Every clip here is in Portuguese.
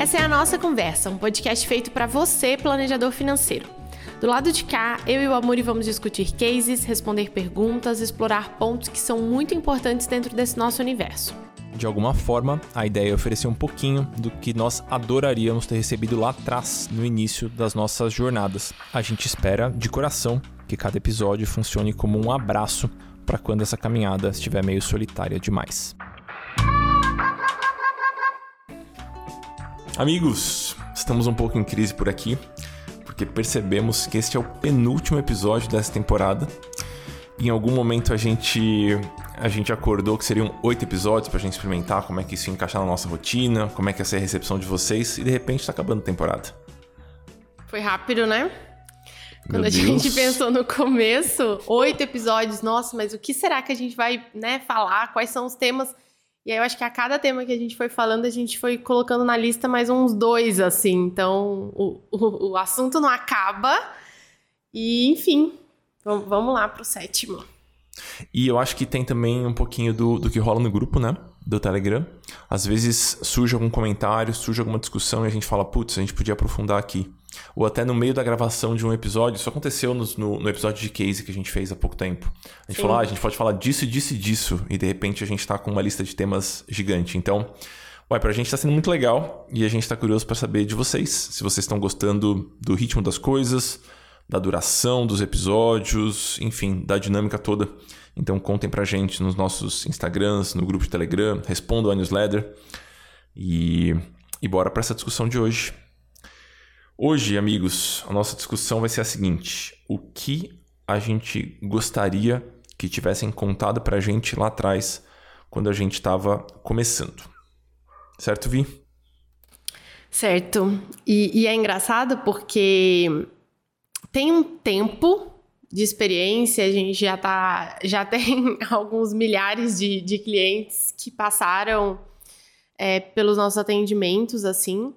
Essa é a nossa conversa, um podcast feito para você, planejador financeiro. Do lado de cá, eu e o Amuri vamos discutir cases, responder perguntas, explorar pontos que são muito importantes dentro desse nosso universo. De alguma forma, a ideia é oferecer um pouquinho do que nós adoraríamos ter recebido lá atrás, no início das nossas jornadas. A gente espera, de coração, que cada episódio funcione como um abraço para quando essa caminhada estiver meio solitária demais. Amigos, estamos um pouco em crise por aqui, porque percebemos que este é o penúltimo episódio dessa temporada. Em algum momento a gente a gente acordou que seriam oito episódios pra gente experimentar como é que isso ia encaixar na nossa rotina, como é que ia ser a recepção de vocês, e de repente tá acabando a temporada. Foi rápido, né? Quando Meu a gente Deus. pensou no começo, oito episódios, nossa, mas o que será que a gente vai né, falar? Quais são os temas? E aí eu acho que a cada tema que a gente foi falando, a gente foi colocando na lista mais uns dois, assim. Então, o, o, o assunto não acaba. E, enfim, vamos, vamos lá pro sétimo. E eu acho que tem também um pouquinho do, do que rola no grupo, né? Do Telegram. Às vezes surge algum comentário, surge alguma discussão e a gente fala, putz, a gente podia aprofundar aqui. Ou até no meio da gravação de um episódio, isso aconteceu nos- no, no episódio de case que a gente fez há pouco tempo. A gente Sim. falou, ah, a gente pode falar disso, disso e disso, e de repente a gente tá com uma lista de temas gigante. Então, ué, pra gente tá sendo muito legal e a gente tá curioso para saber de vocês, se vocês estão gostando do ritmo das coisas, da duração dos episódios, enfim, da dinâmica toda. Então contem pra gente nos nossos Instagrams, no grupo de Telegram, respondam a newsletter e, e bora pra essa discussão de hoje. Hoje, amigos, a nossa discussão vai ser a seguinte: o que a gente gostaria que tivessem contado pra gente lá atrás, quando a gente estava começando. Certo, Vi? Certo. E, e é engraçado porque tem um tempo de experiência, a gente já tá, já tem alguns milhares de, de clientes que passaram é, pelos nossos atendimentos, assim.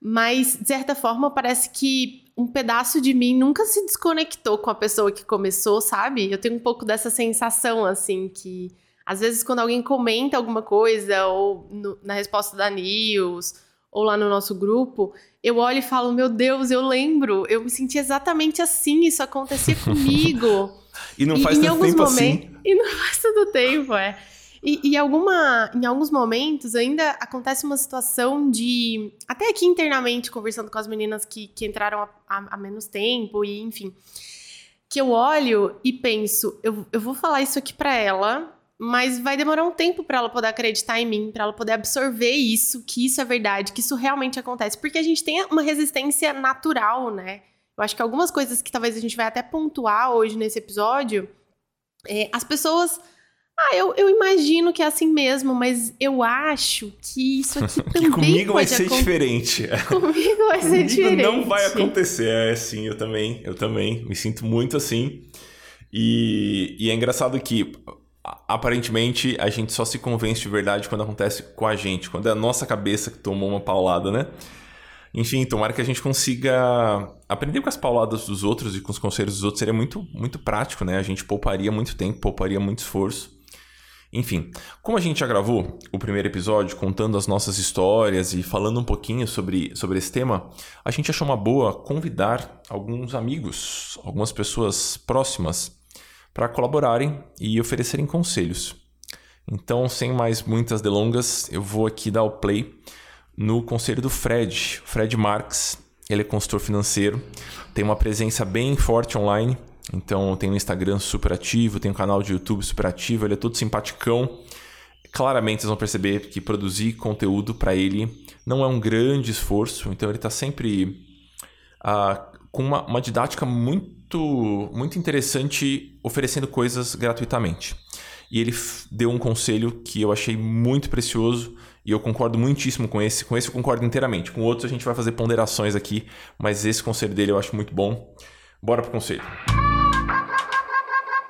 Mas, de certa forma, parece que um pedaço de mim nunca se desconectou com a pessoa que começou, sabe? Eu tenho um pouco dessa sensação, assim, que às vezes quando alguém comenta alguma coisa, ou no- na resposta da news, ou lá no nosso grupo, eu olho e falo, meu Deus, eu lembro, eu me senti exatamente assim, isso acontecia comigo. E não E faz em tanto alguns tempo momentos- assim. E não faz tanto tempo, é. E, e alguma, em alguns momentos ainda acontece uma situação de. Até aqui internamente, conversando com as meninas que, que entraram há, menos tempo, e enfim. Que eu olho e penso, eu, eu vou falar isso aqui pra ela, mas vai demorar um tempo pra ela poder acreditar em mim, pra ela poder absorver isso, que isso é verdade, que isso realmente acontece. Porque a gente tem uma resistência natural, né? Eu acho que algumas coisas que talvez a gente vai até pontuar hoje nesse episódio, é, as pessoas. Ah, eu, eu imagino que é assim mesmo, mas eu acho que isso aqui também Que comigo vai ser acon- diferente. Comigo vai ser Comigo diferente. não vai acontecer. É, sim, eu também. Eu também. Me sinto muito assim. E, e é engraçado que, aparentemente, a gente só se convence de verdade quando acontece com a gente. Quando é a nossa cabeça que tomou uma paulada, né? Enfim, tomara que a gente consiga aprender com as pauladas dos outros e com os conselhos dos outros. Seria muito, muito prático, né? A gente pouparia muito tempo, pouparia muito esforço. Enfim, como a gente já gravou o primeiro episódio contando as nossas histórias e falando um pouquinho sobre, sobre esse tema, a gente achou uma boa convidar alguns amigos, algumas pessoas próximas para colaborarem e oferecerem conselhos. Então, sem mais muitas delongas, eu vou aqui dar o play no conselho do Fred, Fred Marques. Ele é consultor financeiro, tem uma presença bem forte online, então tem um Instagram super ativo, tem um canal de YouTube super ativo, ele é todo simpaticão. Claramente vocês vão perceber que produzir conteúdo para ele não é um grande esforço, então ele está sempre ah, com uma, uma didática muito, muito interessante, oferecendo coisas gratuitamente. E ele deu um conselho que eu achei muito precioso e eu concordo muitíssimo com esse. Com esse eu concordo inteiramente. Com outros a gente vai fazer ponderações aqui, mas esse conselho dele eu acho muito bom. Bora pro conselho.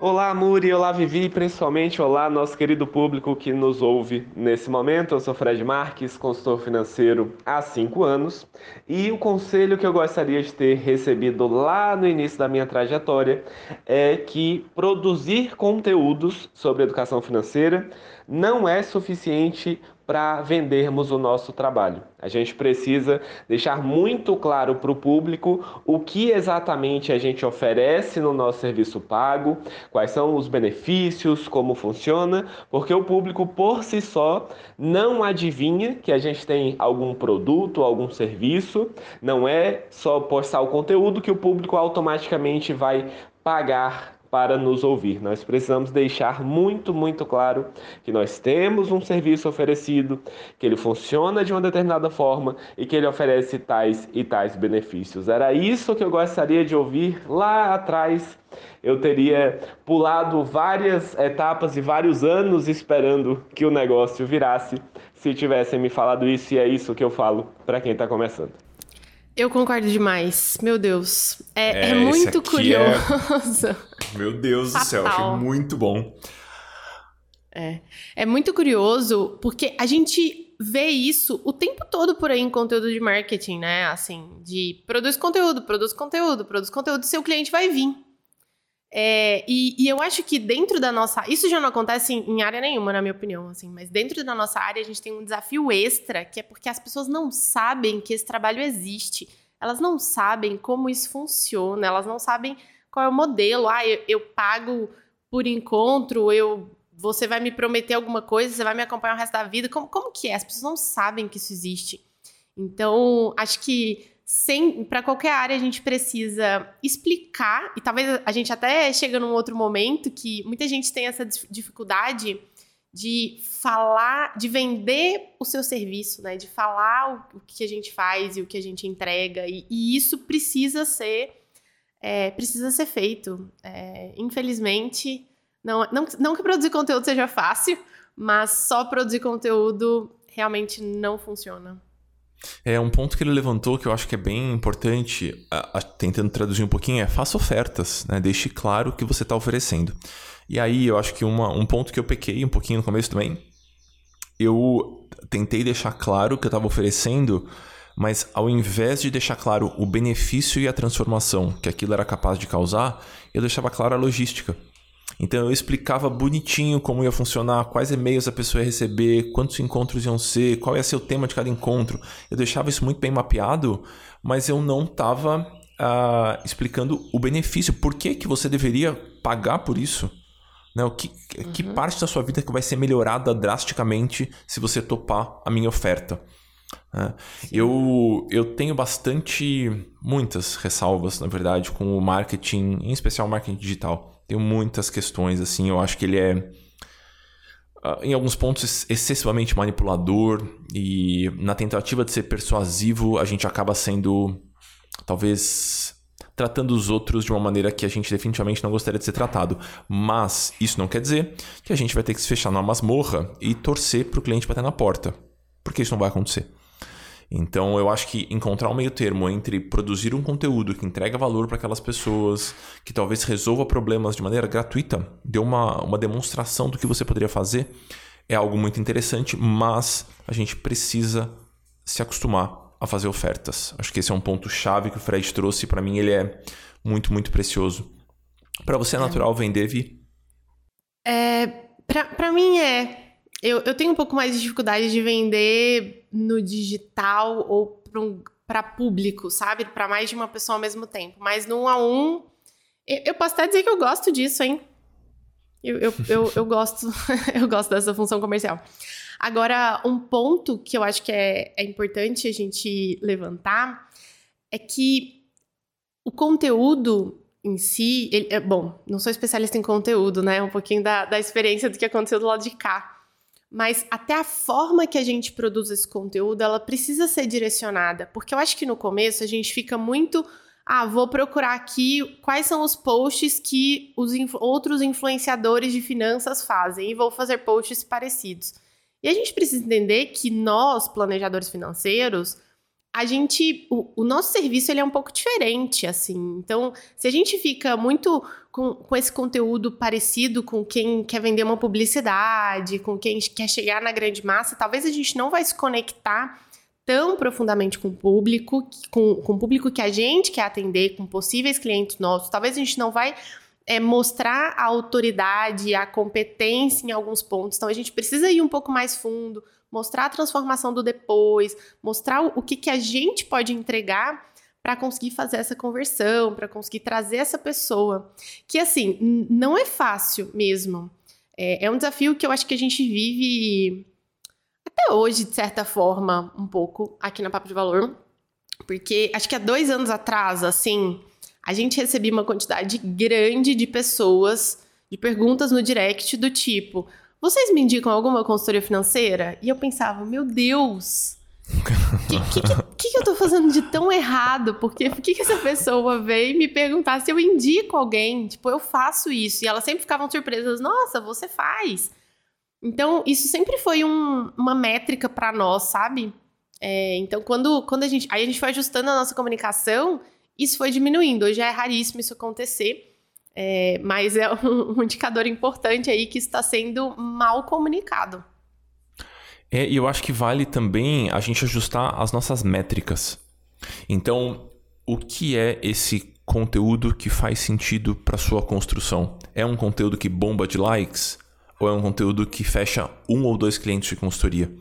Olá, Muri, olá, Vivi, e principalmente. Olá, nosso querido público que nos ouve nesse momento. Eu sou Fred Marques, consultor financeiro há cinco anos, e o conselho que eu gostaria de ter recebido lá no início da minha trajetória é que produzir conteúdos sobre educação financeira não é suficiente para vendermos o nosso trabalho. A gente precisa deixar muito claro para o público o que exatamente a gente oferece no nosso serviço pago, quais são os benefícios, como funciona, porque o público por si só não adivinha que a gente tem algum produto, algum serviço, não é só postar o conteúdo que o público automaticamente vai pagar para nos ouvir. Nós precisamos deixar muito, muito claro que nós temos um serviço oferecido, que ele funciona de uma determinada forma e que ele oferece tais e tais benefícios. Era isso que eu gostaria de ouvir lá atrás. Eu teria pulado várias etapas e vários anos esperando que o negócio virasse se tivessem me falado isso, e é isso que eu falo para quem está começando. Eu concordo demais. Meu Deus. É, é, é muito é curioso. É... Meu Deus do céu, achei muito bom. É. É muito curioso porque a gente vê isso o tempo todo por aí em conteúdo de marketing, né? Assim, de produz conteúdo, produz conteúdo, produz conteúdo, seu cliente vai vir. É, e, e, eu acho que dentro da nossa. Isso já não acontece em, em, área nenhuma, na minha opinião, assim, mas dentro da nossa área a gente tem um desafio extra, que é porque as pessoas não sabem que esse trabalho existe. Elas não sabem como isso funciona, elas não sabem qual é o modelo. Ah, eu, eu pago por encontro, eu você vai me prometer alguma coisa, você vai me acompanhar o resto da vida. Como, como que é? As pessoas não sabem que isso existe. Então, acho que para qualquer área a gente precisa explicar, e talvez a gente até chega num outro momento que muita gente tem essa dificuldade de falar, de vender o seu serviço, né? De falar o, que a gente faz e o que a gente entrega, e, e isso precisa ser é, precisa ser feito. É, infelizmente, não, não, não que produzir conteúdo seja fácil, mas só produzir conteúdo realmente não funciona. É um ponto que ele levantou que eu acho que é bem importante, a, a, tentando traduzir um pouquinho, é faça ofertas, né? Deixe claro o que você está oferecendo. E aí eu acho que uma, um ponto que eu pequei um pouquinho no começo também, eu tentei deixar claro o que eu estava oferecendo, mas ao invés de deixar claro o benefício e a transformação que aquilo era capaz de causar, eu deixava claro a logística. Então eu explicava bonitinho como ia funcionar, quais e-mails a pessoa ia receber, quantos encontros iam ser, qual ia ser o tema de cada encontro. Eu deixava isso muito bem mapeado, mas eu não estava uh, ah, explicando o benefício. Por que, que você deveria pagar por isso? Né? O que, uhum. que parte da sua vida que vai ser melhorada drasticamente se você topar a minha oferta? É. Eu, eu tenho bastante, muitas ressalvas, na verdade, com o marketing, em especial o marketing digital. Tenho muitas questões, assim. Eu acho que ele é, ah, em alguns pontos, excessivamente manipulador. E na tentativa de ser persuasivo, a gente acaba sendo, talvez, tratando os outros de uma maneira que a gente definitivamente não gostaria de ser tratado. Mas isso não quer dizer que a gente vai ter que se fechar numa masmorra e torcer para o cliente bater na porta. Porque isso não vai acontecer. Então eu acho que encontrar um meio termo entre produzir um conteúdo que entrega valor para aquelas pessoas, que talvez resolva problemas de maneira gratuita, dê uma, uma demonstração do que você poderia fazer, é algo muito interessante, mas a gente precisa se acostumar a fazer ofertas. Acho que esse é um ponto chave que o Fred trouxe para mim, ele é muito, muito precioso. Para você é natural vender, Vi? É, para mim é eu, eu tenho um pouco mais de dificuldade de vender no digital ou para um, público, sabe? Para mais de uma pessoa ao mesmo tempo. Mas no um a um, eu, eu posso até dizer que eu gosto disso, hein? Eu, eu, eu, eu, gosto, eu gosto dessa função comercial. Agora, um ponto que eu acho que é, é importante a gente levantar é que o conteúdo em si, ele, é, bom, não sou especialista em conteúdo, né? Um pouquinho da, da experiência do que aconteceu do lado de cá mas até a forma que a gente produz esse conteúdo, ela precisa ser direcionada, porque eu acho que no começo a gente fica muito, ah, vou procurar aqui quais são os posts que os inf outros influenciadores de finanças fazem e vou fazer posts parecidos. E a gente precisa entender que nós, planejadores financeiros, a gente, o, o, nosso serviço ele é um pouco diferente, assim. Então, se a gente fica muito com, com esse conteúdo parecido com quem quer vender uma publicidade, com quem quer chegar na grande massa, talvez a gente não vai se conectar tão profundamente com o público, com, com o público que a gente quer atender, com possíveis clientes nossos. Talvez a gente não vai é, mostrar a autoridade, a competência em alguns pontos. Então, a gente precisa ir um pouco mais fundo, mostrar a transformação do depois, mostrar o, o que, que a gente pode entregar para conseguir fazer essa conversão, para conseguir trazer essa pessoa. Que, assim, não é fácil mesmo. É, é um desafio que eu acho que a gente vive até hoje, de certa forma, um pouco aqui na Papo de Valor. Porque acho que há dois anos atrás, assim, a gente recebia uma quantidade grande de pessoas, de perguntas no direct do tipo: vocês me indicam alguma consultoria financeira? E eu pensava, meu Deus, o que, que, que, eu tô fazendo de tão errado? Porque por que, que essa pessoa veio me perguntar se eu indico alguém? Tipo, eu faço isso. E elas sempre ficavam surpresas, nossa, você faz. Então, isso sempre foi um, uma métrica para nós, sabe? É, então, quando, quando a gente. Aí a gente foi ajustando a nossa comunicação, isso foi diminuindo. Hoje é raríssimo isso acontecer. É, mas é um, um, indicador importante aí que está sendo mal comunicado. É, e eu acho que vale também a gente ajustar as nossas métricas. Então, o que é esse conteúdo que faz sentido para sua construção? É um conteúdo que bomba de likes? Ou é um conteúdo que fecha um ou dois clientes de consultoria?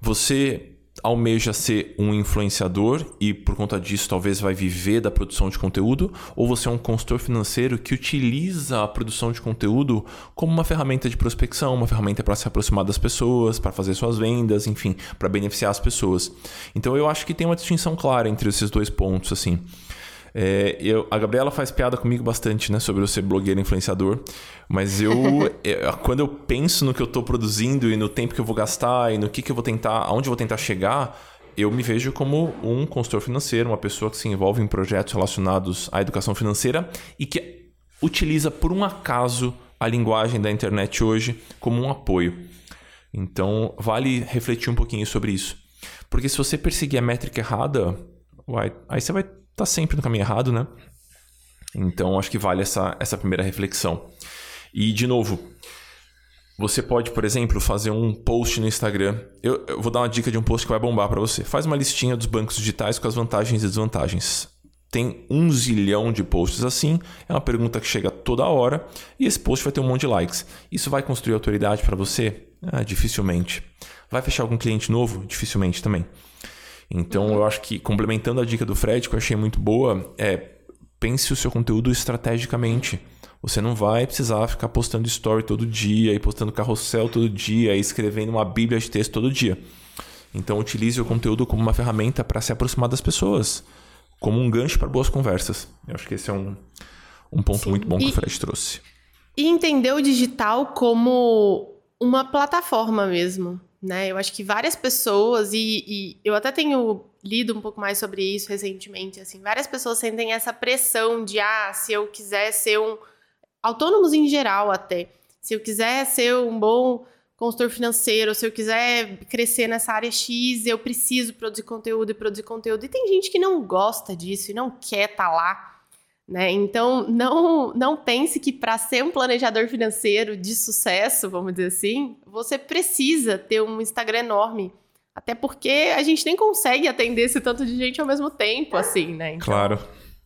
Você almeja ser um influenciador e por conta disso talvez vai viver da produção de conteúdo, ou você é um consultor financeiro que utiliza a produção de conteúdo como uma ferramenta de prospecção, uma ferramenta para se aproximar das pessoas, para fazer suas vendas, enfim, para beneficiar as pessoas. Então eu acho que tem uma distinção clara entre esses dois pontos assim. É, eu, a Gabriela faz piada comigo bastante, né, sobre eu ser blogueiro influenciador, mas eu, é, quando eu penso no que eu estou produzindo e no tempo que eu vou gastar e no que, que eu vou tentar, aonde eu vou tentar chegar, eu me vejo como um consultor financeiro, uma pessoa que se envolve em projetos relacionados à educação financeira e que utiliza por um acaso a linguagem da internet hoje como um apoio. Então, vale refletir um pouquinho sobre isso. Porque se você perseguir a métrica errada, aí você vai tá sempre no caminho errado, né? Então acho que vale essa, essa primeira reflexão. E de novo, você pode, por exemplo, fazer um post no Instagram. Eu, eu vou dar uma dica de um post que vai bombar para você. Faz uma listinha dos bancos digitais com as vantagens e desvantagens. Tem um zilhão de posts assim. É uma pergunta que chega toda hora e esse post vai ter um monte de likes. Isso vai construir autoridade para você? Ah, dificilmente. Vai fechar algum cliente novo? Dificilmente também. Então, eu acho que, complementando a dica do Fred, que eu achei muito boa, é pense o seu conteúdo estrategicamente. Você não vai precisar ficar postando story todo dia, e postando carrossel todo dia, e escrevendo uma bíblia de texto todo dia. Então, utilize o conteúdo como uma ferramenta para se aproximar das pessoas, como um gancho para boas conversas. Eu acho que esse é um, um ponto Sim. muito bom que e, o Fred trouxe. E entender o digital como uma plataforma mesmo né? Eu acho que várias pessoas, e, e, eu até tenho lido um pouco mais sobre isso recentemente, assim, várias pessoas sentem essa pressão de, ah, se eu quiser ser um... Autônomos em geral até. Se eu quiser ser um bom consultor financeiro, se eu quiser crescer nessa área X, eu preciso produzir conteúdo e produzir conteúdo. E tem gente que não gosta disso e não quer estar tá lá. Né? Então, não, não pense que para ser um planejador financeiro de sucesso, vamos dizer assim, você precisa ter um Instagram enorme. Até porque a gente nem consegue atender esse tanto de gente ao mesmo tempo, assim, né? Então, claro.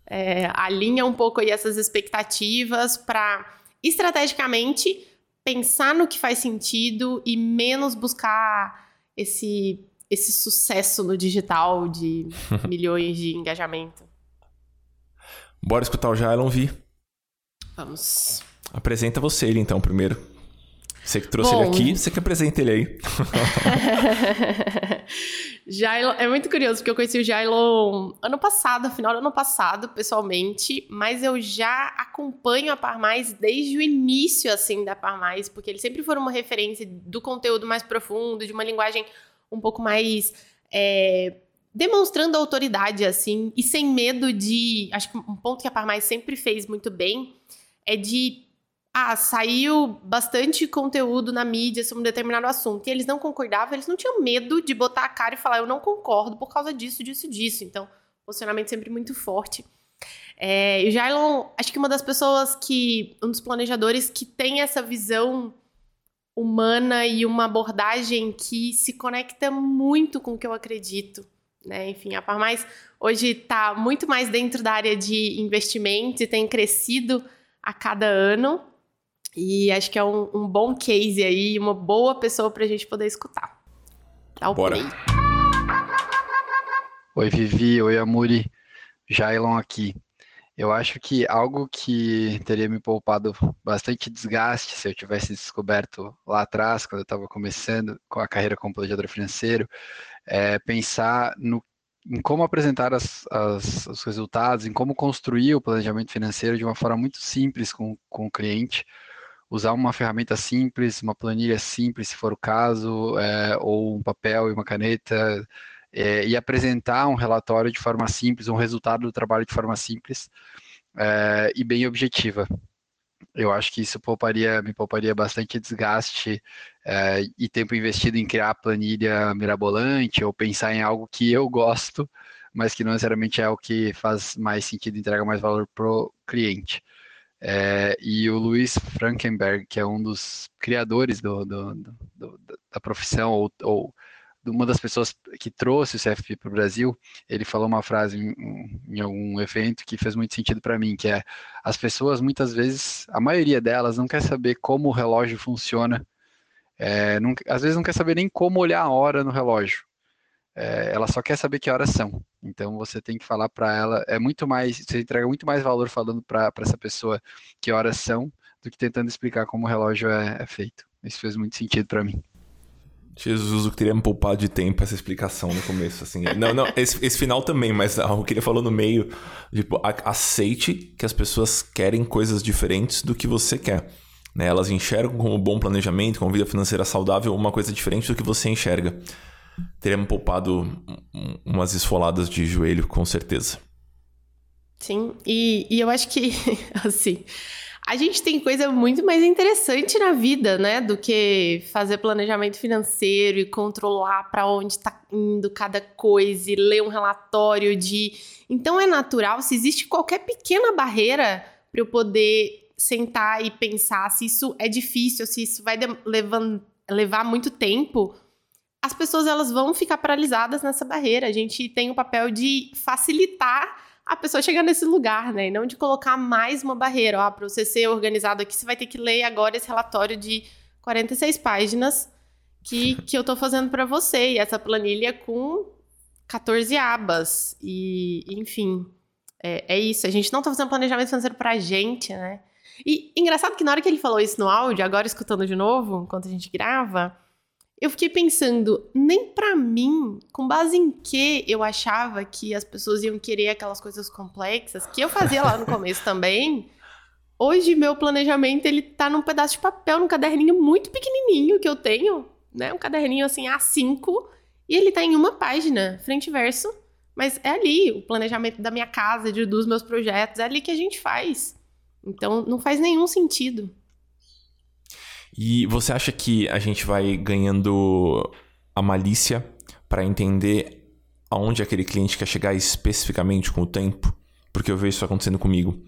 É, alinha um pouco aí essas expectativas para, estrategicamente, pensar no que faz sentido e menos buscar esse, esse sucesso no digital de milhões de engajamento. Bora escutar o Jailon Vi. Vamos. Apresenta você ele então primeiro. Você que trouxe Bom, ele aqui, você que apresenta ele aí. Jailon, é muito curioso, porque eu conheci o Jailon ano passado, final do ano passado, pessoalmente, mas eu já acompanho a Par Mais desde o início, assim, da Par Mais, porque eles sempre foram uma referência do conteúdo mais profundo, de uma linguagem um pouco mais é, demonstrando autoridade, assim, e sem medo de. Acho que um ponto que a Parmais sempre fez muito bem é de ah, saiu bastante conteúdo na mídia sobre um determinado assunto e eles não concordavam, eles não tinham medo de botar a cara e falar, eu não concordo por causa disso, disso, disso. Então, posicionamento sempre muito forte. É, o Jailon, acho que uma das pessoas que, um dos planejadores que tem essa visão humana e uma abordagem que se conecta muito com o que eu acredito. Né? Enfim, a Parmais hoje está muito mais dentro da área de investimento e tem crescido a cada ano. E acho que é um, um bom case aí, uma boa pessoa para a gente poder escutar. Dá o Bora. Play. Oi, Vivi. Oi, Amuri. Jailon aqui. Eu acho que algo que teria me poupado bastante desgaste se eu tivesse descoberto lá atrás, quando eu estava começando com a carreira como planejador financeiro, é pensar no, em como apresentar as, as, os resultados, em como construir o planejamento financeiro de uma forma muito simples com, com o cliente, usar uma ferramenta simples, uma planilha simples, se for o caso, é, ou um papel e uma caneta, é, e apresentar um relatório de forma simples, um resultado do trabalho de forma simples é, e bem objetiva. Eu acho que isso pouparia, me pouparia bastante desgaste é, e tempo investido em criar planilha mirabolante ou pensar em algo que eu gosto, mas que não necessariamente é o que faz mais sentido, entrega mais valor para o cliente. É, e o Luiz Frankenberg, que é um dos criadores do, do, do, da profissão, ou, ou uma das pessoas que trouxe o CFP para o Brasil, ele falou uma frase em, em algum evento que fez muito sentido para mim, que é as pessoas muitas vezes, a maioria delas não quer saber como o relógio funciona, é, não, às vezes não quer saber nem como olhar a hora no relógio, é, ela só quer saber que horas são. Então você tem que falar para ela, é muito mais, você entrega muito mais valor falando para essa pessoa que horas são do que tentando explicar como o relógio é, é feito. Isso fez muito sentido para mim. Jesus, eu queria me poupar de tempo essa explicação no começo, assim. Não, não, esse, esse final também, mas o que ele falou no meio, tipo, aceite que as pessoas querem coisas diferentes do que você quer. Né? Elas enxergam como bom planejamento, como vida financeira saudável, uma coisa diferente do que você enxerga. Teria me poupado umas esfoladas de joelho, com certeza. Sim, e, e eu acho que, assim, a gente tem coisa muito mais interessante na vida, né? Do que fazer planejamento financeiro e controlar para onde está indo cada coisa e ler um relatório de. Então é natural, se existe qualquer pequena barreira para eu poder sentar e pensar se isso é difícil, se isso vai levar muito tempo, as pessoas elas vão ficar paralisadas nessa barreira. A gente tem o papel de facilitar a pessoa chegar nesse lugar, né? E não de colocar mais uma barreira. Ó, para você ser organizado aqui, você vai ter que ler agora esse relatório de 46 páginas que, que eu tô fazendo para você. E essa planilha com 14 abas. E, enfim, é, é, isso. A gente não tá fazendo planejamento financeiro pra gente, né? E engraçado que na hora que ele falou isso no áudio, agora escutando de novo, enquanto a gente grava, eu fiquei pensando, nem para mim, com base em que eu achava que as pessoas iam querer aquelas coisas complexas, que eu fazia lá no começo também. Hoje meu planejamento ele tá num pedaço de papel, num caderninho muito pequenininho que eu tenho, né? Um caderninho assim A5, e ele tá em uma página, frente e verso, mas é ali o planejamento da minha casa, de, dos meus projetos, é ali que a gente faz. Então não faz nenhum sentido. E você acha que a gente vai ganhando a malícia para entender aonde aquele cliente quer chegar especificamente com o tempo? Porque eu vejo isso acontecendo comigo.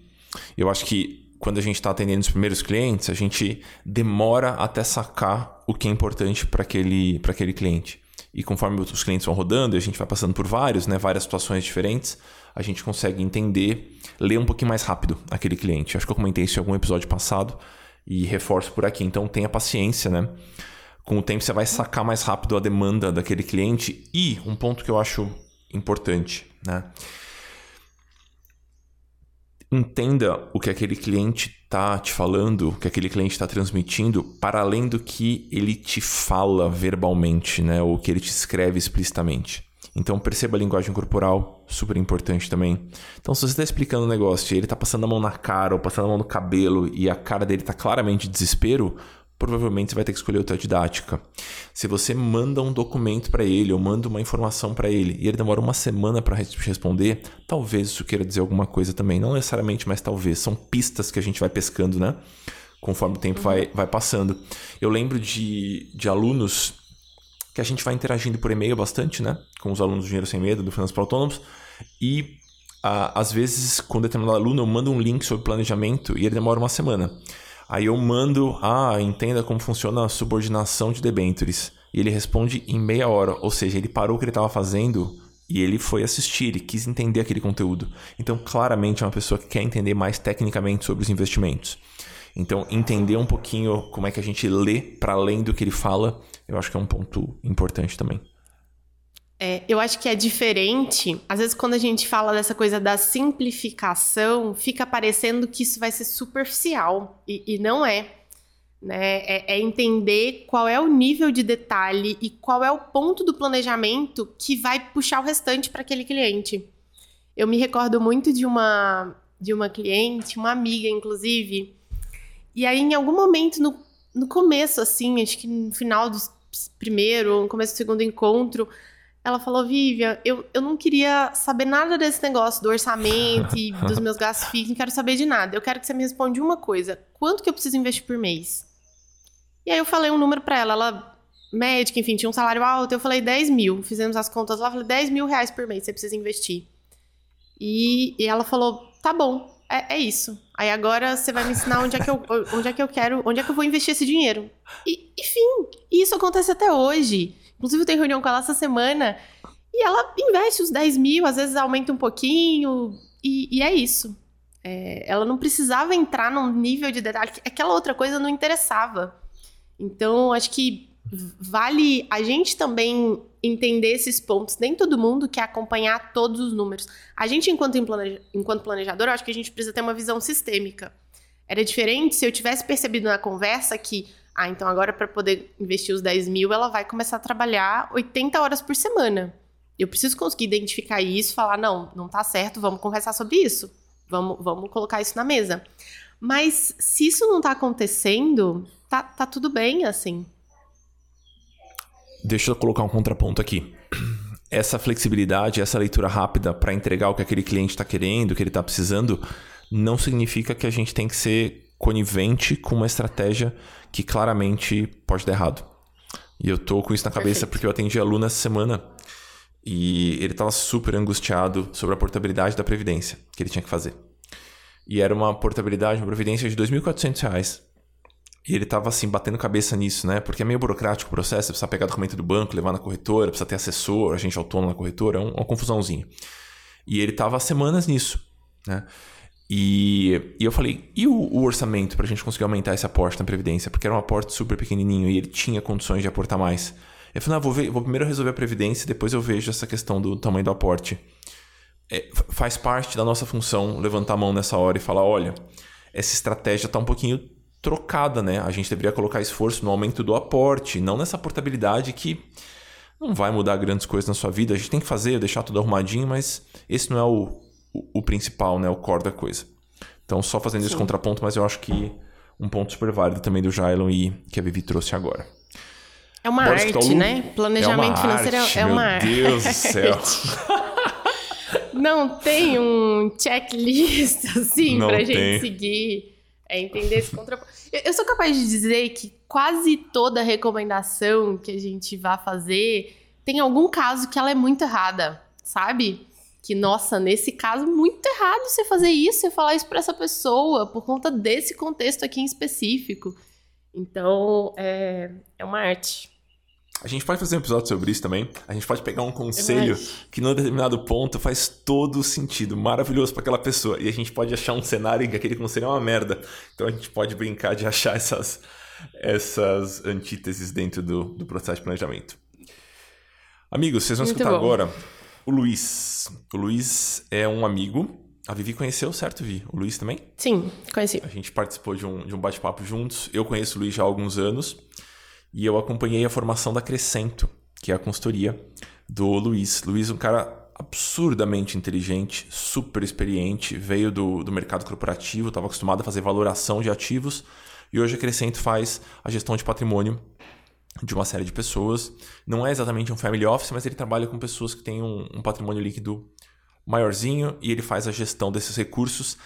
Eu acho que quando a gente está atendendo os primeiros clientes, a gente demora até sacar o que é importante para aquele, aquele cliente. E conforme os clientes vão rodando, a gente vai passando por vários, né, várias situações diferentes, a gente consegue entender, ler um pouquinho mais rápido aquele cliente. Acho que eu comentei isso em algum episódio passado e reforço por aqui. Então tenha paciência, né? Com o tempo você vai sacar mais rápido a demanda daquele cliente e um ponto que eu acho importante, né? Entenda o que aquele cliente está te falando, o que aquele cliente está transmitindo, para além do que ele te fala verbalmente, né? Ou que ele te escreve explicitamente. Então perceba a linguagem corporal, super importante também. Então se você está explicando um negócio e ele está passando a mão na cara ou passando a mão no cabelo e a cara dele está claramente de desespero, provavelmente você vai ter que escolher outra didática. Se você manda um documento para ele ou manda uma informação para ele e ele demora uma semana para responder, talvez isso queira dizer alguma coisa também. Não necessariamente, mas talvez. São pistas que a gente vai pescando, né? conforme o tempo uhum. vai, vai passando. Eu lembro de, de alunos que a gente vai interagindo por e-mail bastante, né? Com os alunos do Dinheiro Sem Medo, do Finanças para Autônomos. E às vezes, com determinado aluno, eu mando um link sobre planejamento e ele demora uma semana. Aí eu mando, ah, entenda como funciona a subordinação de debentures. E ele responde em meia hora. Ou seja, ele parou o que ele estava fazendo e ele foi assistir, ele quis entender aquele conteúdo. Então, claramente é uma pessoa que quer entender mais tecnicamente sobre os investimentos. Então, entender um pouquinho como é que a gente lê para além do que ele fala, eu acho que é um ponto importante também. É, eu acho que é diferente. Às vezes, quando a gente fala dessa coisa da simplificação, fica parecendo que isso vai ser superficial. E, e não é. Né? É, é, entender qual é o nível de detalhe e qual é o ponto do planejamento que vai puxar o restante para aquele cliente. Eu me recordo muito de uma, de uma cliente, uma amiga, inclusive, e aí, em algum momento, no, no começo, assim, acho que no final do primeiro, no começo do segundo encontro, ela falou, Vivian, eu, eu não queria saber nada desse negócio do orçamento e dos meus gastos fixos, não quero saber de nada. Eu quero que você me responda uma coisa. Quanto que eu preciso investir por mês? E aí eu falei um número para ela. Ela, médica, enfim, tinha um salário alto. Eu falei 10 mil. Fizemos as contas lá. Falei 10 mil reais por mês você precisa investir. E, e ela falou, tá bom é, é, isso. Aí agora você vai me ensinar onde é que eu, onde é que eu quero, onde é que eu vou investir esse dinheiro. E, enfim, isso acontece até hoje. Inclusive, eu tenho reunião com ela essa semana e ela investe os 10 mil, às vezes aumenta um pouquinho, e, e é isso. É, ela não precisava entrar num nível de detalhe, aquela outra coisa não interessava. Então, acho que vale a gente também entender esses pontos. Nem todo mundo quer acompanhar todos os números. A gente, enquanto, enquanto planejador, eu acho que a gente precisa ter uma visão sistêmica. Era diferente se eu tivesse percebido na conversa que, ah, então agora para poder investir os 10 mil, ela vai começar a trabalhar 80 horas por semana. Eu preciso conseguir identificar isso, falar, não, não tá certo, vamos conversar sobre isso. Vamos, vamos colocar isso na mesa. Mas se isso não tá acontecendo, tá, tá tudo bem, assim. Deixa eu colocar um contraponto aqui. Essa flexibilidade, essa leitura rápida para entregar o que aquele cliente está querendo, o que ele está precisando, não significa que a gente tem que ser conivente com uma estratégia que claramente pode dar errado. E eu tô com isso na cabeça Perfeito. porque eu atendi aluno essa semana e ele estava super angustiado sobre a portabilidade da previdência que ele tinha que fazer. E era uma portabilidade, uma previdência de R$ 2.400. E ele tava assim, batendo cabeça nisso, né? Porque é meio burocrático o processo, precisa pegar documento do banco, levar na corretora, precisa ter assessor, agente autônomo na corretora, é uma confusãozinha. E ele tava há semanas nisso, né? E, e eu falei, e o, o orçamento para a gente conseguir aumentar esse aporte na Previdência? Porque era um aporte super pequenininho e ele tinha condições de aportar mais. Eu falei, não, vou, ver, vou primeiro resolver a Previdência, depois eu vejo essa questão do tamanho do aporte. É, faz parte da nossa função levantar a mão nessa hora e falar, olha, essa estratégia está um pouquinho trocada, né? A gente deveria colocar esforço no aumento do aporte, não nessa portabilidade que não vai mudar grandes coisas na sua vida. A gente tem que fazer, deixar tudo arrumadinho, mas esse não é o, o, o principal, né? O core da coisa. Então, só fazendo Sim. esse contraponto, mas eu acho que um ponto super válido também do Jailon e que a Vivi trouxe agora. É uma Bora arte, né? Planejamento é financeiro arte, é uma arte. Meu Deus do céu. Não tem um checklist assim não pra tem. gente seguir. É entender esse contraponto. Eu sou capaz de dizer que quase toda recomendação que a gente vá fazer tem algum caso que ela é muito errada, sabe? Que, nossa, nesse caso, muito errado você fazer isso, você falar isso para essa pessoa, por conta desse contexto aqui em específico. Então, é, é uma arte. A gente pode fazer um episódio sobre isso também. A gente pode pegar um conselho que, num determinado ponto, faz todo sentido, maravilhoso para aquela pessoa. E a gente pode achar um cenário em que aquele conselho é uma merda. Então a gente pode brincar de achar essas, essas antíteses dentro do, do processo de planejamento. Amigos, vocês vão Muito escutar bom. agora o Luiz. O Luiz é um amigo. A Vivi conheceu, certo, Vi? O Luiz também? Sim, conheci. A gente participou de um, de um bate-papo juntos. Eu conheço o Luiz já há alguns anos. E eu acompanhei a formação da Crescento, que é a consultoria do Luiz. Luiz, um cara absurdamente inteligente, super experiente, veio do, do mercado corporativo, estava acostumado a fazer valoração de ativos e hoje a Crescento faz a gestão de patrimônio de uma série de pessoas. Não é exatamente um family office, mas ele trabalha com pessoas que têm um, um patrimônio líquido maiorzinho e ele faz a gestão desses recursos.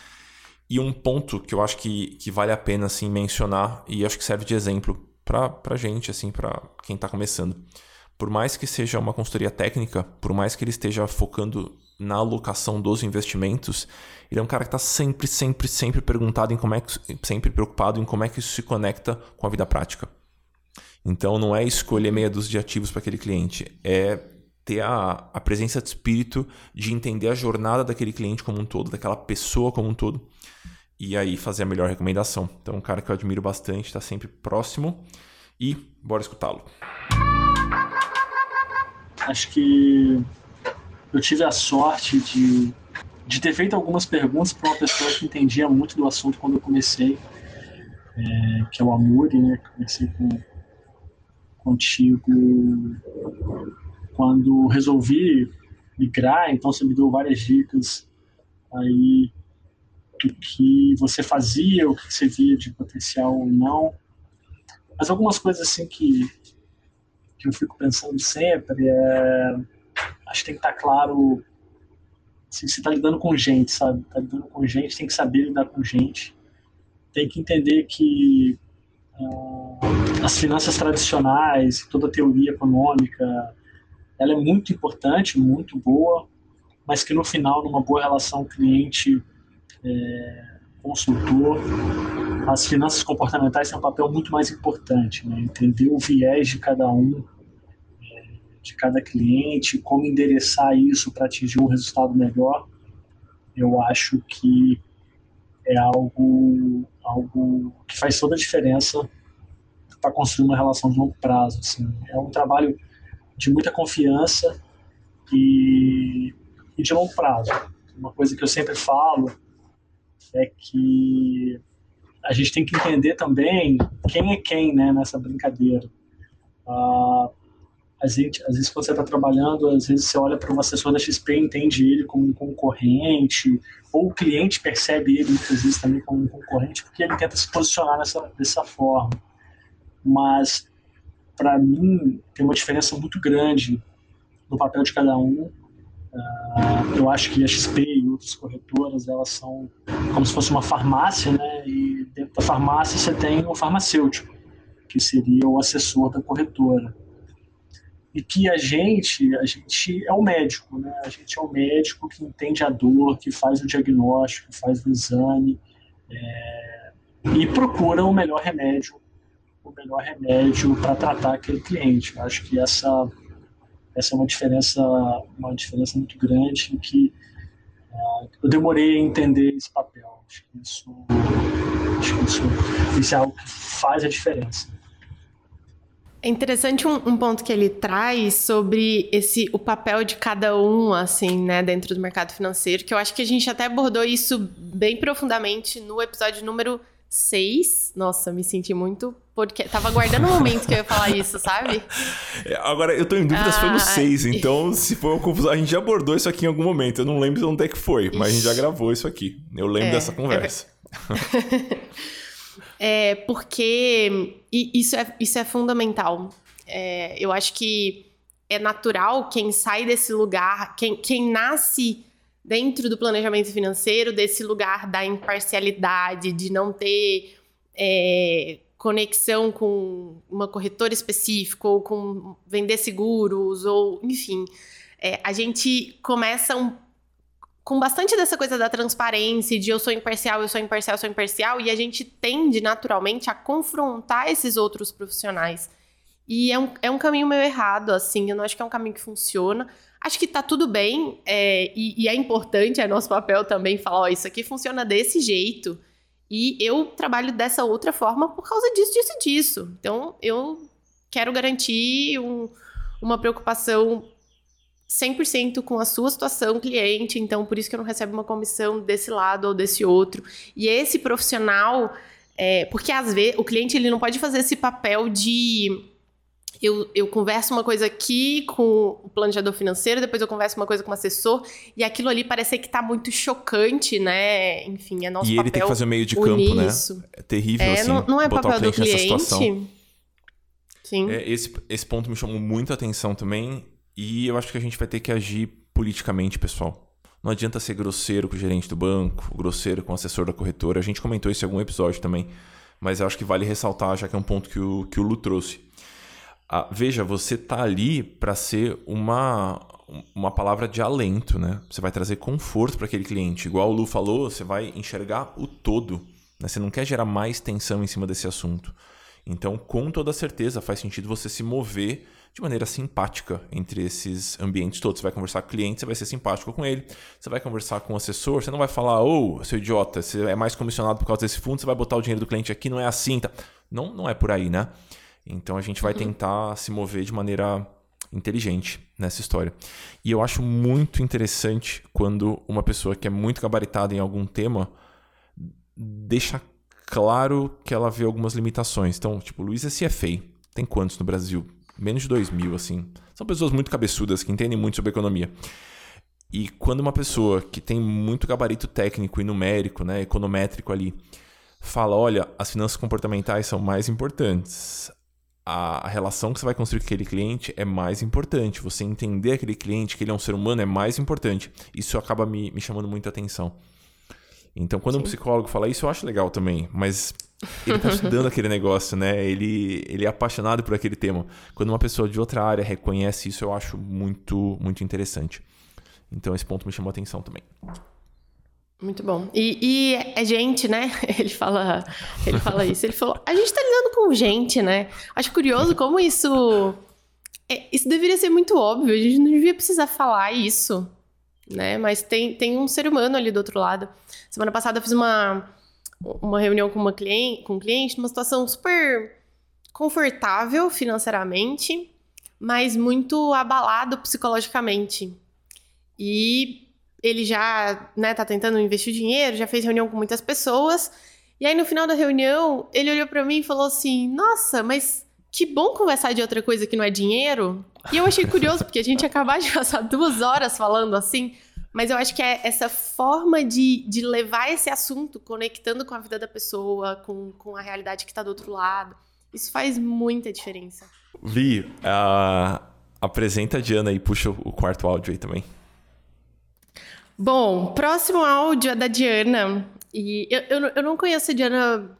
E um ponto que eu acho que, que vale a pena assim, mencionar, e acho que serve de exemplo para a gente, assim, para quem está começando. Por mais que seja uma consultoria técnica, por mais que ele esteja focando na alocação dos investimentos, ele é um cara que está sempre, sempre, sempre perguntado em como é que, sempre preocupado em como é que isso se conecta com a vida prática. Então não é escolher meia dúzia de ativos para aquele cliente, é ter a, a presença de espírito de entender a jornada daquele cliente como um todo, daquela pessoa como um todo e aí fazer a melhor recomendação. Então, um cara que eu admiro bastante, está sempre próximo e bora escutá-lo. Acho que eu tive a sorte de, de ter feito algumas perguntas para uma pessoa que entendia muito do assunto quando eu comecei, é, que é o Amuri, né? Comecei com, contigo quando resolvi migrar, então você me deu várias dicas aí do que você fazia, o que você via de potencial ou não. Mas algumas coisas assim que, que eu fico pensando sempre é. Acho que tem que estar claro. Assim, você está lidando com gente, sabe? Está lidando com gente, tem que saber lidar com gente. Tem que entender que uh, as finanças tradicionais, toda a teoria econômica, ela é muito importante, muito boa, mas que no final, numa boa relação cliente é, consultor, as finanças comportamentais têm um papel muito mais importante, né? entender o viés de cada um, é, de cada cliente, como endereçar isso para atingir um resultado melhor, eu acho que é algo, algo que faz toda a diferença para construir uma relação de longo prazo. Assim. É um trabalho de muita confiança e, e de longo prazo. Uma coisa que eu sempre falo é que a gente tem que entender também quem é quem né, nessa brincadeira. Ah, a gente, às vezes, quando você está trabalhando, às vezes você olha para um assessor da XP e entende ele como um concorrente, ou o cliente percebe ele, muitas vezes, também como um concorrente, porque ele tenta se posicionar nessa, dessa forma. Mas, para mim, tem uma diferença muito grande no papel de cada um Uh, eu acho que a XP e outras corretoras elas são como se fosse uma farmácia, né? E dentro da farmácia você tem o farmacêutico, que seria o assessor da corretora. E que a gente, a gente é o médico, né? A gente é o médico que entende a dor, que faz o diagnóstico, faz o exame é, e procura o melhor remédio, o melhor remédio para tratar aquele cliente. Eu acho que essa essa é uma diferença, uma diferença muito grande que uh, eu demorei a entender esse papel. Acho que isso, acho que isso, isso é algo que faz a diferença. É interessante um, um, ponto que ele traz sobre esse o papel de cada um assim, né, dentro do mercado financeiro, que eu acho que a gente até abordou isso bem profundamente no episódio número 6. Nossa, me senti muito porque tava aguardando o momento que eu ia falar isso, sabe? É, agora, eu tô em dúvida ah, se foi no 6, ah, então se foi uma confusão. A gente já abordou isso aqui em algum momento. Eu não lembro onde é que foi, mas a gente já gravou isso aqui. Eu lembro é, dessa conversa. É, é porque isso é, isso é fundamental. É, eu acho que é natural quem sai desse lugar, quem, quem nasce dentro do planejamento financeiro, desse lugar da imparcialidade, de não ter é, conexão com uma corretora específica, ou com vender seguros, ou enfim. É, a gente começa um, com bastante dessa coisa da transparência, de eu sou imparcial, eu sou imparcial, eu sou imparcial, e a gente tende naturalmente a confrontar esses outros profissionais. E é um, é um caminho meio errado, assim, eu não acho que é um caminho que funciona. Acho que tá tudo bem, é, e, e, é importante, é nosso papel também falar, ó, isso aqui funciona desse jeito. E eu trabalho dessa outra forma por causa disso, disso e disso. Então, eu quero garantir um, uma preocupação 100% com a sua situação cliente, então por isso que eu não recebo uma comissão desse lado ou desse outro. E esse profissional, é, porque às vezes o cliente ele não pode fazer esse papel de eu, eu converso uma coisa aqui com o planejador financeiro, depois eu converso uma coisa com o assessor, e aquilo ali parece que tá muito chocante, né? Enfim, é nosso e papel. E ele tem que fazer meio de campo, né? É terrível, é, assim. Não, não é papel do cliente. Sim. É, esse, esse ponto me chamou muito a atenção também, e eu acho que a gente vai ter que agir politicamente, pessoal. Não adianta ser grosseiro com o gerente do banco, grosseiro com o assessor da corretora. A gente comentou isso em algum episódio também, mas eu acho que vale ressaltar, já que é um ponto que o, que o Lu trouxe. Ah, veja, você tá ali para ser uma, uma palavra de alento, né? Você vai trazer conforto para aquele cliente. Igual o Lu falou, você vai enxergar o todo. Né? Você não quer gerar mais tensão em cima desse assunto. Então, com toda certeza, faz sentido você se mover de maneira simpática entre esses ambientes todos. Você vai conversar com o cliente, você vai ser simpático com ele. Você vai conversar com o assessor, você não vai falar, ô, oh, seu idiota, você é mais comissionado por causa desse fundo, você vai botar o dinheiro do cliente aqui, não é assim. Tá? Não, não é por aí, né? Então a gente vai uhum. tentar se mover de maneira inteligente nessa história. E eu acho muito interessante quando uma pessoa que é muito gabaritada em algum tema deixa claro que ela vê algumas limitações. Então, tipo, Luiz é CFA. Tem quantos no Brasil? Menos de dois mil, assim. São pessoas muito cabeçudas, que entendem muito sobre economia. E quando uma pessoa que tem muito gabarito técnico e numérico, né, econométrico ali, fala, olha, as finanças comportamentais são mais importantes a relação que você vai construir com aquele cliente é mais importante. Você entender aquele cliente, que ele é um ser humano, é mais importante. Isso acaba me, me chamando muita atenção. Então, quando Sim. um psicólogo fala isso, eu acho legal também. Mas ele está estudando aquele negócio, né? Ele, ele é apaixonado por aquele tema. Quando uma pessoa de outra área reconhece isso, eu acho muito, muito interessante. Então, esse ponto me chamou a atenção também. Muito bom. E, e, é gente, né? Ele fala, ele fala isso. Ele falou: a gente tá lidando com gente, né? Acho curioso como isso. É, isso deveria ser muito óbvio. A gente não devia precisar falar isso, né? Mas tem, tem um ser humano ali do outro lado. Semana passada eu fiz uma, uma reunião com, uma cliente, com um cliente numa situação super confortável financeiramente, mas muito abalado psicologicamente. E ele já, né, tá tentando investir dinheiro, já fez reunião com muitas pessoas. E aí no final da reunião, ele olhou para mim e falou assim: "Nossa, mas que bom conversar de outra coisa que não é dinheiro". E eu achei curioso porque a gente acabar de passar duas horas falando assim, mas eu acho que é essa forma de, de levar esse assunto, conectando com a vida da pessoa, com, com a realidade que está do outro lado. Isso faz muita diferença. Vi, uh, apresenta a Diana e puxa o quarto áudio aí também. Bom, próximo áudio é da Diana. E eu, eu, eu não conheço a Diana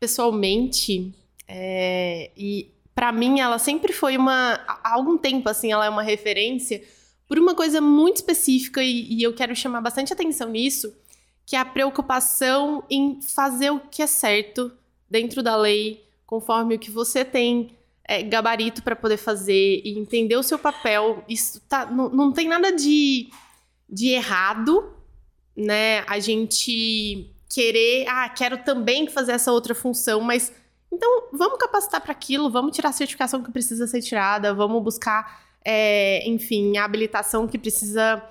pessoalmente. É, e para mim ela sempre foi uma. Há algum tempo, assim, ela é uma referência por uma coisa muito específica, e, e eu quero chamar bastante atenção nisso, que é a preocupação em fazer o que é certo dentro da lei, conforme o que você tem é, gabarito para poder fazer e entender o seu papel. Isso tá, não, não tem nada de de errado, né? A gente querer, ah, quero também fazer essa outra função, mas então vamos capacitar para aquilo, vamos tirar a certificação que precisa ser tirada, vamos buscar, é, enfim, a habilitação que precisa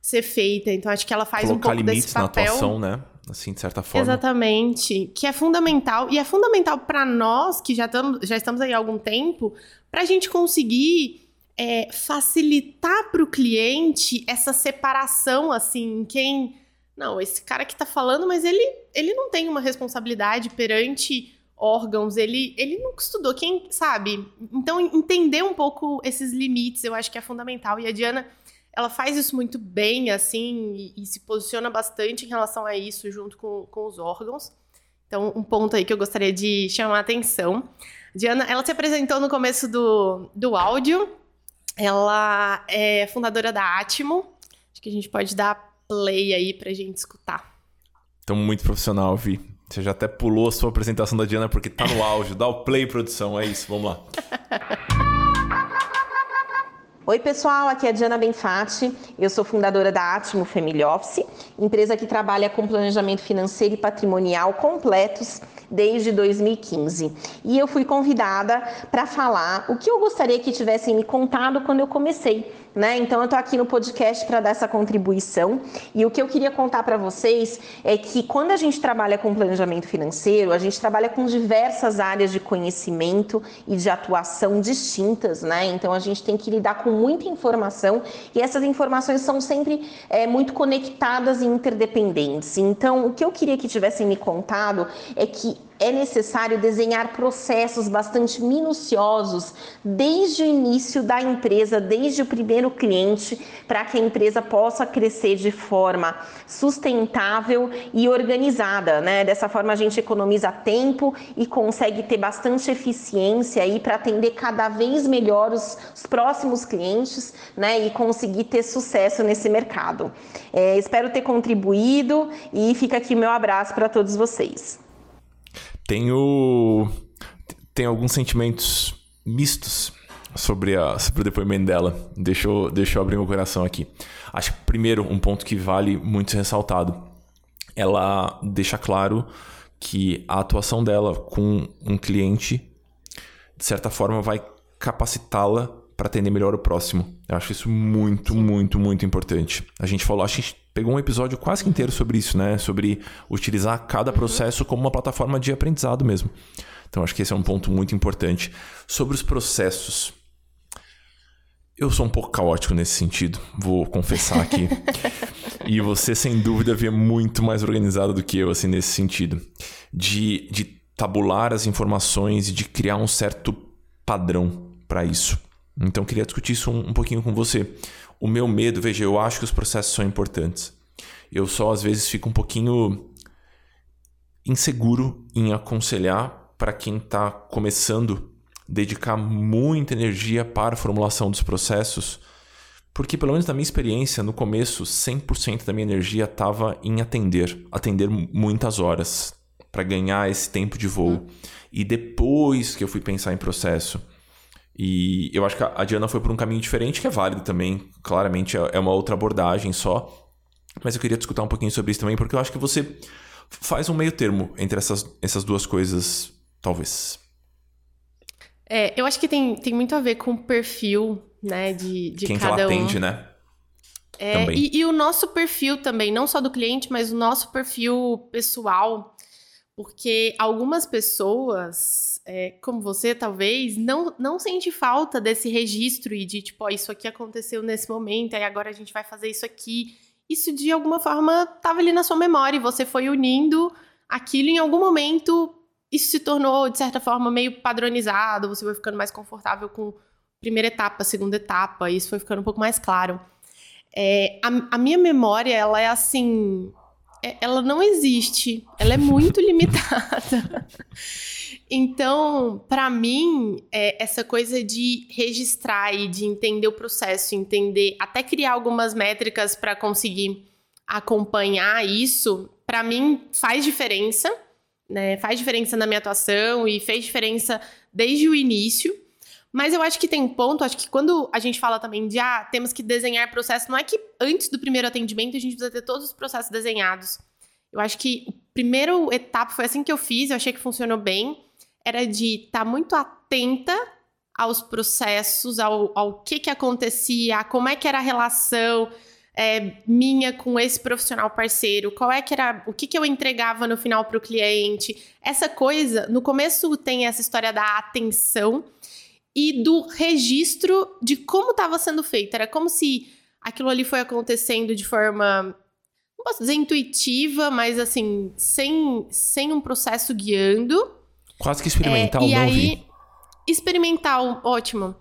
ser feita. Então acho que ela faz Colocar um pouco limites desse papel. na atuação, né? Assim, de certa forma. Exatamente. Que é fundamental. E é fundamental para nós, que já, já estamos aí há algum tempo, para a gente conseguir é, facilitar para o cliente essa separação, assim, quem. Não, esse cara que está falando, mas ele, ele não tem uma responsabilidade perante órgãos, ele, ele nunca estudou, quem sabe? Então, entender um pouco esses limites eu acho que é fundamental. E a Diana, ela faz isso muito bem, assim, e, e se posiciona bastante em relação a isso junto com, com os órgãos. Então, um ponto aí que eu gostaria de chamar a atenção. Diana, ela se apresentou no começo do, do áudio, ela é fundadora da Atmo. Acho que a gente pode dar play aí pra gente escutar. Então, muito profissional, Vi. Você já até pulou a sua apresentação da Diana porque tá no áudio. Dá o play, produção. É isso, vamos lá. Oi, pessoal, aqui é a Diana Benfatti. Eu sou fundadora da Atmo Family Office, empresa que trabalha com planejamento financeiro e patrimonial completos desde 2015. E eu fui convidada para falar o que eu gostaria que tivessem me contado quando eu comecei né? Então eu tô aqui no podcast para dar essa contribuição e o que eu queria contar para vocês é que quando a gente trabalha com planejamento financeiro, a gente trabalha com diversas áreas de conhecimento e de atuação distintas, né? Então a gente tem que lidar com muita informação e essas informações são sempre é, muito conectadas e interdependentes. Então o que eu queria que tivessem me contado é que é necessário desenhar processos bastante minuciosos desde o início da empresa, desde o primeiro cliente, para que a empresa possa crescer de forma sustentável e organizada, né? Dessa forma a gente economiza tempo e consegue ter bastante eficiência aí para atender cada vez melhor os, os, próximos clientes, né? E conseguir ter sucesso nesse mercado. É, espero ter contribuído e fica aqui meu abraço para todos vocês. Tenho, tenho alguns sentimentos mistos sobre, a, sobre o depoimento dela. Deixa eu, deixa eu abrir meu coração aqui. Acho que, primeiro, um ponto que vale muito ser ressaltado. Ela deixa claro que a atuação dela com um cliente, de certa forma, vai capacitá-la para atender melhor o próximo. Eu acho isso muito, muito, muito importante. A gente falou, a gente pegou um episódio quase inteiro sobre isso, né? Sobre utilizar cada uhum. processo como uma plataforma de aprendizado mesmo. Então acho que esse é um ponto muito importante. Sobre os processos. Eu sou um pouco caótico nesse sentido, vou confessar aqui. e você, sem dúvida, vê muito mais organizado do que eu, assim, nesse sentido. De, de tabular as informações e de criar um certo padrão para isso. Então, queria discutir isso um, um pouquinho com você. O meu medo, veja, eu acho que os processos são importantes. Eu só, às vezes, fico um pouquinho inseguro em aconselhar para quem está começando dedicar muita energia para a formulação dos processos, porque, pelo menos na minha experiência, no começo, 100% da minha energia estava em atender, atender muitas horas para ganhar esse tempo de voo. E depois que eu fui pensar em processo, e eu acho que a Diana foi por um caminho diferente, que é válido também. Claramente é, é uma outra abordagem só. Mas eu queria discutir um pouquinho sobre isso também, porque eu acho que você faz um meio termo entre essas, essas duas coisas, talvez. É, eu acho que tem, tem muito a ver com o perfil, né, de, de Quem cada que ela um. atende, né? É, e, e, o nosso perfil também, não só do cliente, mas o nosso perfil pessoal. Porque algumas pessoas, é, como você talvez, não, não sente falta desse registro e de tipo, isso aqui aconteceu nesse momento, aí agora a gente vai fazer isso aqui. Isso de alguma forma estava ali na sua memória e você foi unindo aquilo em algum momento. Isso se tornou, de certa forma, meio padronizado, você foi ficando mais confortável com primeira etapa, segunda etapa, isso foi ficando um pouco mais claro. É, a, a minha memória, ela é assim ela não existe, ela é muito limitada. Então, para mim, é, essa coisa de registrar e de entender o processo, entender, até criar algumas métricas para conseguir acompanhar isso, para mim faz diferença, né? Faz diferença na minha atuação e fez diferença desde o início. Mas eu acho que tem um ponto, acho que quando a gente fala também de ah, temos que desenhar processo, não é que antes do primeiro atendimento a gente precisa ter todos os processos desenhados. Eu acho que o primeiro etapa foi assim que eu fiz, eu achei que funcionou bem, era de estar tá muito atenta aos processos, ao, ao que que acontecia, como é que era a relação é, minha com esse profissional parceiro, qual é que era, o que que eu entregava no final para o cliente. Essa coisa, no começo tem essa história da atenção e do registro de como estava sendo feito. Era como se aquilo ali foi acontecendo de forma não posso dizer intuitiva, mas assim, sem, sem um processo guiando. Quase que experimental, é, e não aí, vi. Experimental, ótimo.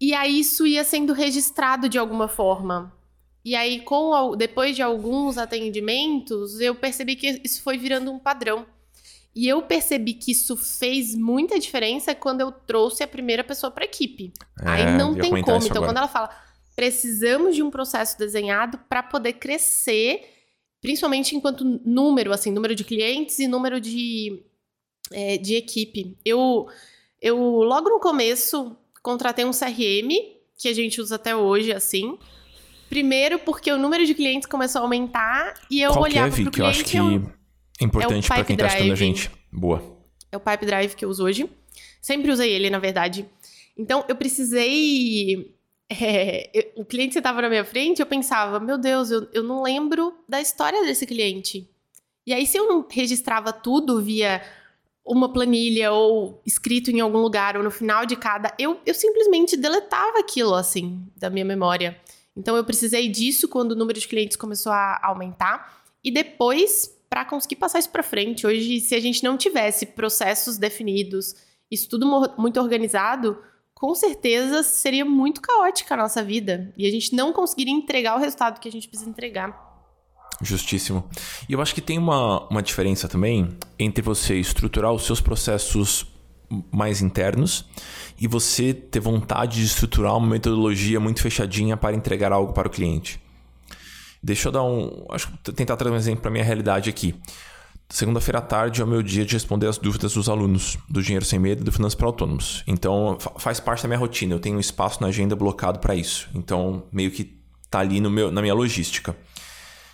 E aí isso ia sendo registrado de alguma forma. E aí, com depois de alguns atendimentos, eu percebi que isso foi virando um padrão. E eu percebi que isso fez muita diferença quando eu trouxe a primeira pessoa para a equipe. É, aí não tem como. Então, agora. quando ela fala, precisamos de um processo desenhado para poder crescer principalmente enquanto número, assim, número de clientes e número de, é, de equipe. Eu, eu, logo no começo, contratei um CRM, que a gente usa até hoje, assim. Primeiro, porque o número de clientes começou a aumentar e eu Qual olhava que é, pro cliente... Eu acho que é importante é para quem tá escutando a gente. Boa. É o Pipe Drive que eu uso hoje. Sempre usei ele, na verdade. Então, eu precisei é, o cliente estava na minha frente, eu pensava, meu Deus, eu, eu não lembro da história desse cliente. E aí, se eu não registrava tudo via uma planilha ou escrito em algum lugar ou no final de cada, eu, eu simplesmente deletava aquilo, assim, da minha memória. Então, eu precisei disso quando o número de clientes começou a aumentar. E depois para conseguir passar isso para frente. Hoje, se a gente não tivesse processos definidos, isso tudo muito organizado, com certeza seria muito caótica a nossa vida e a gente não conseguiria entregar o resultado que a gente precisa entregar. Justíssimo. E eu acho que tem uma, uma diferença também entre você estruturar os seus processos mais internos e você ter vontade de estruturar uma metodologia muito fechadinha para entregar algo para o cliente. Deixa eu dar um. Acho que tentar trazer um exemplo para minha realidade aqui. Segunda-feira à tarde é o meu dia de responder as dúvidas dos alunos do Dinheiro Sem Medo e do Finanças para Autônomos. Então, faz parte da minha rotina. Eu tenho um espaço na agenda blocado para isso. Então, meio que tá ali no meu, na minha logística.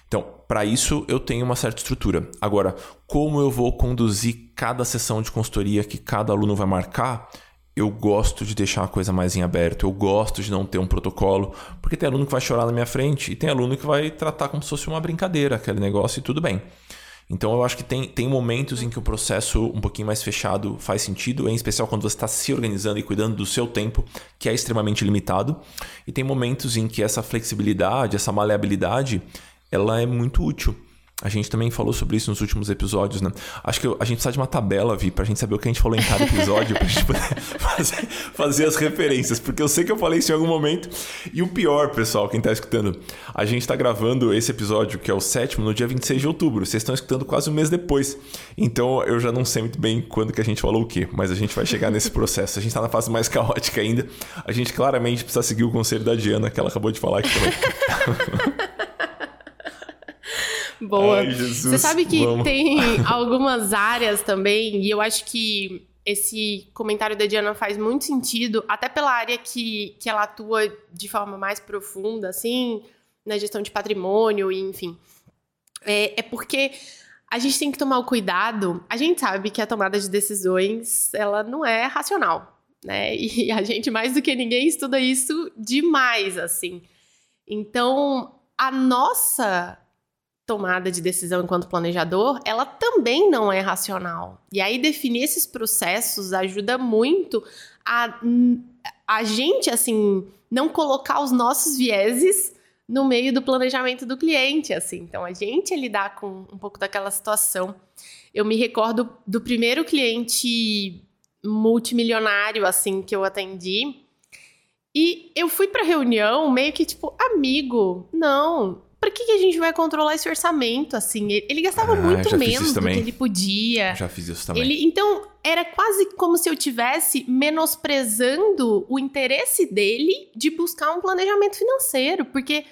Então, para isso eu tenho uma certa estrutura. Agora, como eu vou conduzir cada sessão de consultoria que cada aluno vai marcar, eu gosto de deixar a coisa mais em aberto, eu gosto de não ter um protocolo, porque tem aluno que vai chorar na minha frente e tem aluno que vai tratar como se fosse uma brincadeira, aquele negócio e tudo bem. Então eu acho que tem, tem momentos em que o processo um pouquinho mais fechado faz sentido, em especial quando você está se organizando e cuidando do seu tempo, que é extremamente limitado. E tem momentos em que essa flexibilidade, essa maleabilidade, ela é muito útil. A gente também falou sobre isso nos últimos episódios, né? Acho que a gente precisa de uma tabela, Vi, pra gente saber o que a gente falou em cada episódio, pra gente poder fazer, fazer, as referências. Porque eu sei que eu falei isso em algum momento. E o pior, pessoal, quem tá escutando, a gente tá gravando esse episódio, que é o sétimo, no dia 26 de outubro. Vocês estão escutando quase um mês depois. Então eu já não sei muito bem quando que a gente falou o quê, mas a gente vai chegar nesse processo. A gente tá na fase mais caótica ainda. A gente claramente precisa seguir o conselho da Diana, que ela acabou de falar aqui também. Boa. Ai, Você sabe que vamos. tem algumas áreas também, e eu acho que esse comentário da Diana faz muito sentido, até pela área que, que ela atua de forma mais profunda, assim, na gestão de patrimônio, enfim. É, é porque a gente tem que tomar o cuidado. A gente sabe que a tomada de decisões, ela não é racional, né? E a gente, mais do que ninguém, estuda isso demais, assim. Então, a nossa tomada de decisão enquanto planejador, ela também não é racional. E aí definir esses processos ajuda muito a a gente assim não colocar os nossos vieses no meio do planejamento do cliente, assim. Então a gente é lidar com um pouco daquela situação. Eu me recordo do primeiro cliente multimilionário assim que eu atendi. E eu fui para reunião meio que tipo, amigo, não, Pra que, que a gente vai controlar esse orçamento, assim? Ele, ele gastava ah, muito menos do que ele podia. Já fiz isso também. Ele, então, era quase como se eu tivesse menosprezando o interesse dele de buscar um planejamento financeiro, porque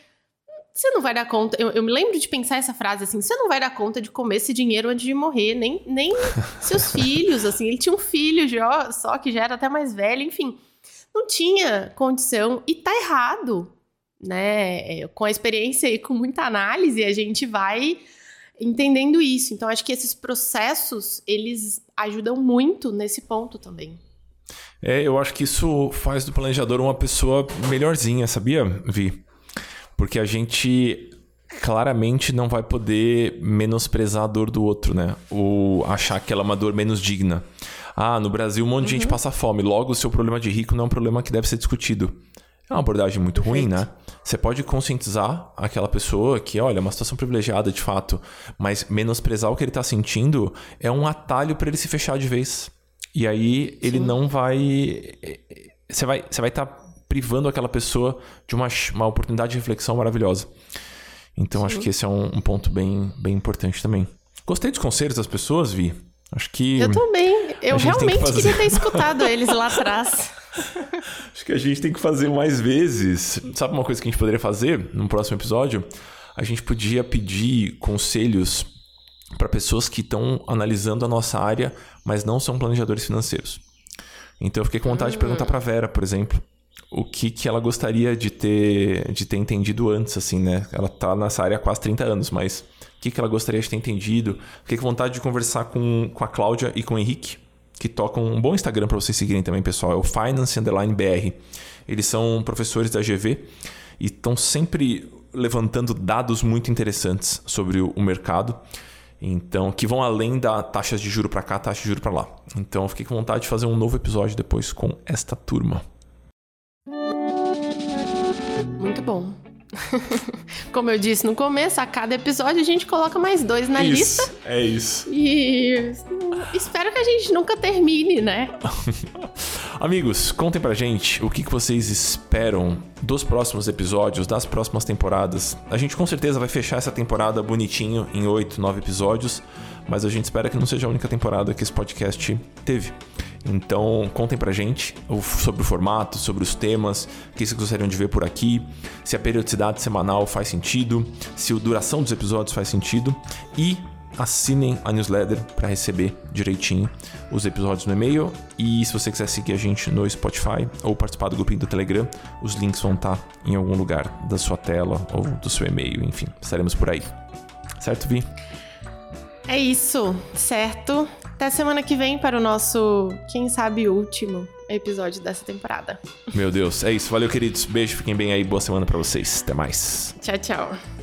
você não vai dar conta. Eu, eu, me lembro de pensar essa frase assim: você não vai dar conta de comer esse dinheiro antes de morrer, nem, nem seus filhos, assim. Ele tinha um filho já, só que já era até mais velho, enfim. Não tinha condição e tá errado né? É, com a experiência e com muita análise, a gente vai entendendo isso. Então, acho que esses processos, eles ajudam muito nesse ponto também. É, eu acho que isso faz do planejador uma pessoa melhorzinha, sabia, Vi? Porque a gente claramente não vai poder menosprezar a dor do outro, né? Ou achar que ela é uma dor menos digna. Ah, no Brasil um monte de uhum. gente passa fome, logo o seu problema de rico não é um problema que deve ser discutido. É uma abordagem muito Perfeito. ruim, né? Você pode conscientizar aquela pessoa que, olha, é uma situação privilegiada de fato, mas menosprezar o que ele está sentindo é um atalho para ele se fechar de vez. E aí ele Sim. não vai. Você vai estar vai tá privando aquela pessoa de uma, uma oportunidade de reflexão maravilhosa. Então Sim. acho que esse é um, um, ponto bem, bem importante também. Gostei dos conselhos das pessoas, Vi. Acho que. Eu também. Eu realmente que queria ter escutado eles lá atrás. Acho que a gente tem que fazer mais vezes. Sabe uma coisa que a gente poderia fazer no próximo episódio? A gente podia pedir conselhos para pessoas que estão analisando a nossa área, mas não são planejadores financeiros. Então eu fiquei com vontade de perguntar para Vera, por exemplo, o que, que ela gostaria de ter, de ter entendido antes, assim, né? Ela tá nessa área há quase 30 anos, mas que, que ela gostaria de ter entendido? Fiquei com vontade de conversar com, com a Cláudia e com o Henrique, que tocam um bom Instagram para vocês seguirem também, pessoal. É o Finance Underline BR. Eles são professores da GV e estão sempre levantando dados muito interessantes sobre o mercado. Então, que vão além da taxas de juro para cá, taxa de juro para lá. Então, fiquei com vontade de fazer um novo episódio depois com esta turma. Muito bom. Como eu disse no começo, a cada episódio a gente coloca mais dois na isso, lista. É isso. E espero que a gente nunca termine, né? Amigos, contem pra gente o que, que vocês esperam dos próximos episódios, das próximas temporadas. A gente com certeza vai fechar essa temporada bonitinho em oito, nove episódios, mas a gente espera que não seja a única temporada que esse podcast teve. Então, contem pra gente sobre o formato, sobre os temas, o que vocês gostariam de ver por aqui, se a periodicidade semanal faz sentido, se a duração dos episódios faz sentido e assinem a newsletter para receber direitinho os episódios no e-mail. E se você quiser seguir a gente no Spotify ou participar do grupinho do Telegram, os links vão estar tá em algum lugar da sua tela ou do seu e-mail, enfim, estaremos por aí. Certo, Vi? É isso, certo? Até semana que vem para o nosso, quem sabe, último episódio dessa temporada. Meu Deus, é isso. Valeu, queridos. Beijo, fiquem bem aí. Boa semana para vocês. Até mais. Tchau, tchau.